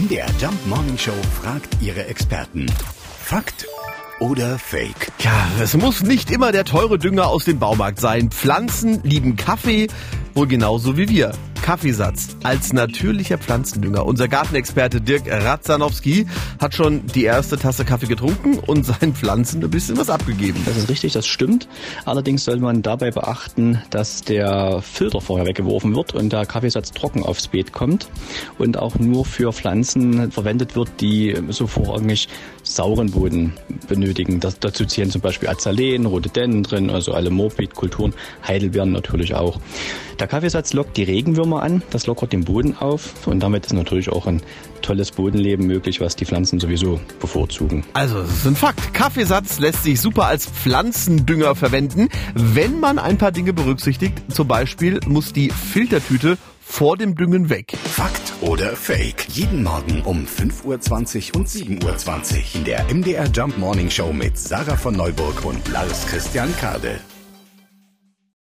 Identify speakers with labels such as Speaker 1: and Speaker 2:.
Speaker 1: MDR Jump Morning Show fragt ihre Experten. Fakt oder Fake?
Speaker 2: Ja, es muss nicht immer der teure Dünger aus dem Baumarkt sein. Pflanzen lieben Kaffee, wohl genauso wie wir. Kaffeesatz als natürlicher Pflanzendünger. Unser Gartenexperte Dirk Ratzanowski hat schon die erste Tasse Kaffee getrunken und seinen Pflanzen ein bisschen was abgegeben.
Speaker 3: Das ist richtig, das stimmt. Allerdings soll man dabei beachten, dass der Filter vorher weggeworfen wird und der Kaffeesatz trocken aufs Beet kommt und auch nur für Pflanzen verwendet wird, die so vorrangig sauren Boden benötigen. Das, dazu zählen zum Beispiel Azaleen, Rhododendren, also alle Morbidkulturen, Heidelbeeren natürlich auch. Der Kaffeesatz lockt die Regenwürmer an, das lockert den Boden auf und damit ist natürlich auch ein tolles Bodenleben möglich, was die Pflanzen sowieso bevorzugen.
Speaker 2: Also, es ist ein Fakt. Kaffeesatz lässt sich super als Pflanzendünger verwenden, wenn man ein paar Dinge berücksichtigt. Zum Beispiel muss die Filtertüte vor dem Düngen weg.
Speaker 1: Fakt oder Fake? Jeden Morgen um 5.20 Uhr und 7.20 Uhr in der MDR Jump Morning Show mit Sarah von Neuburg und Lars Christian Kade.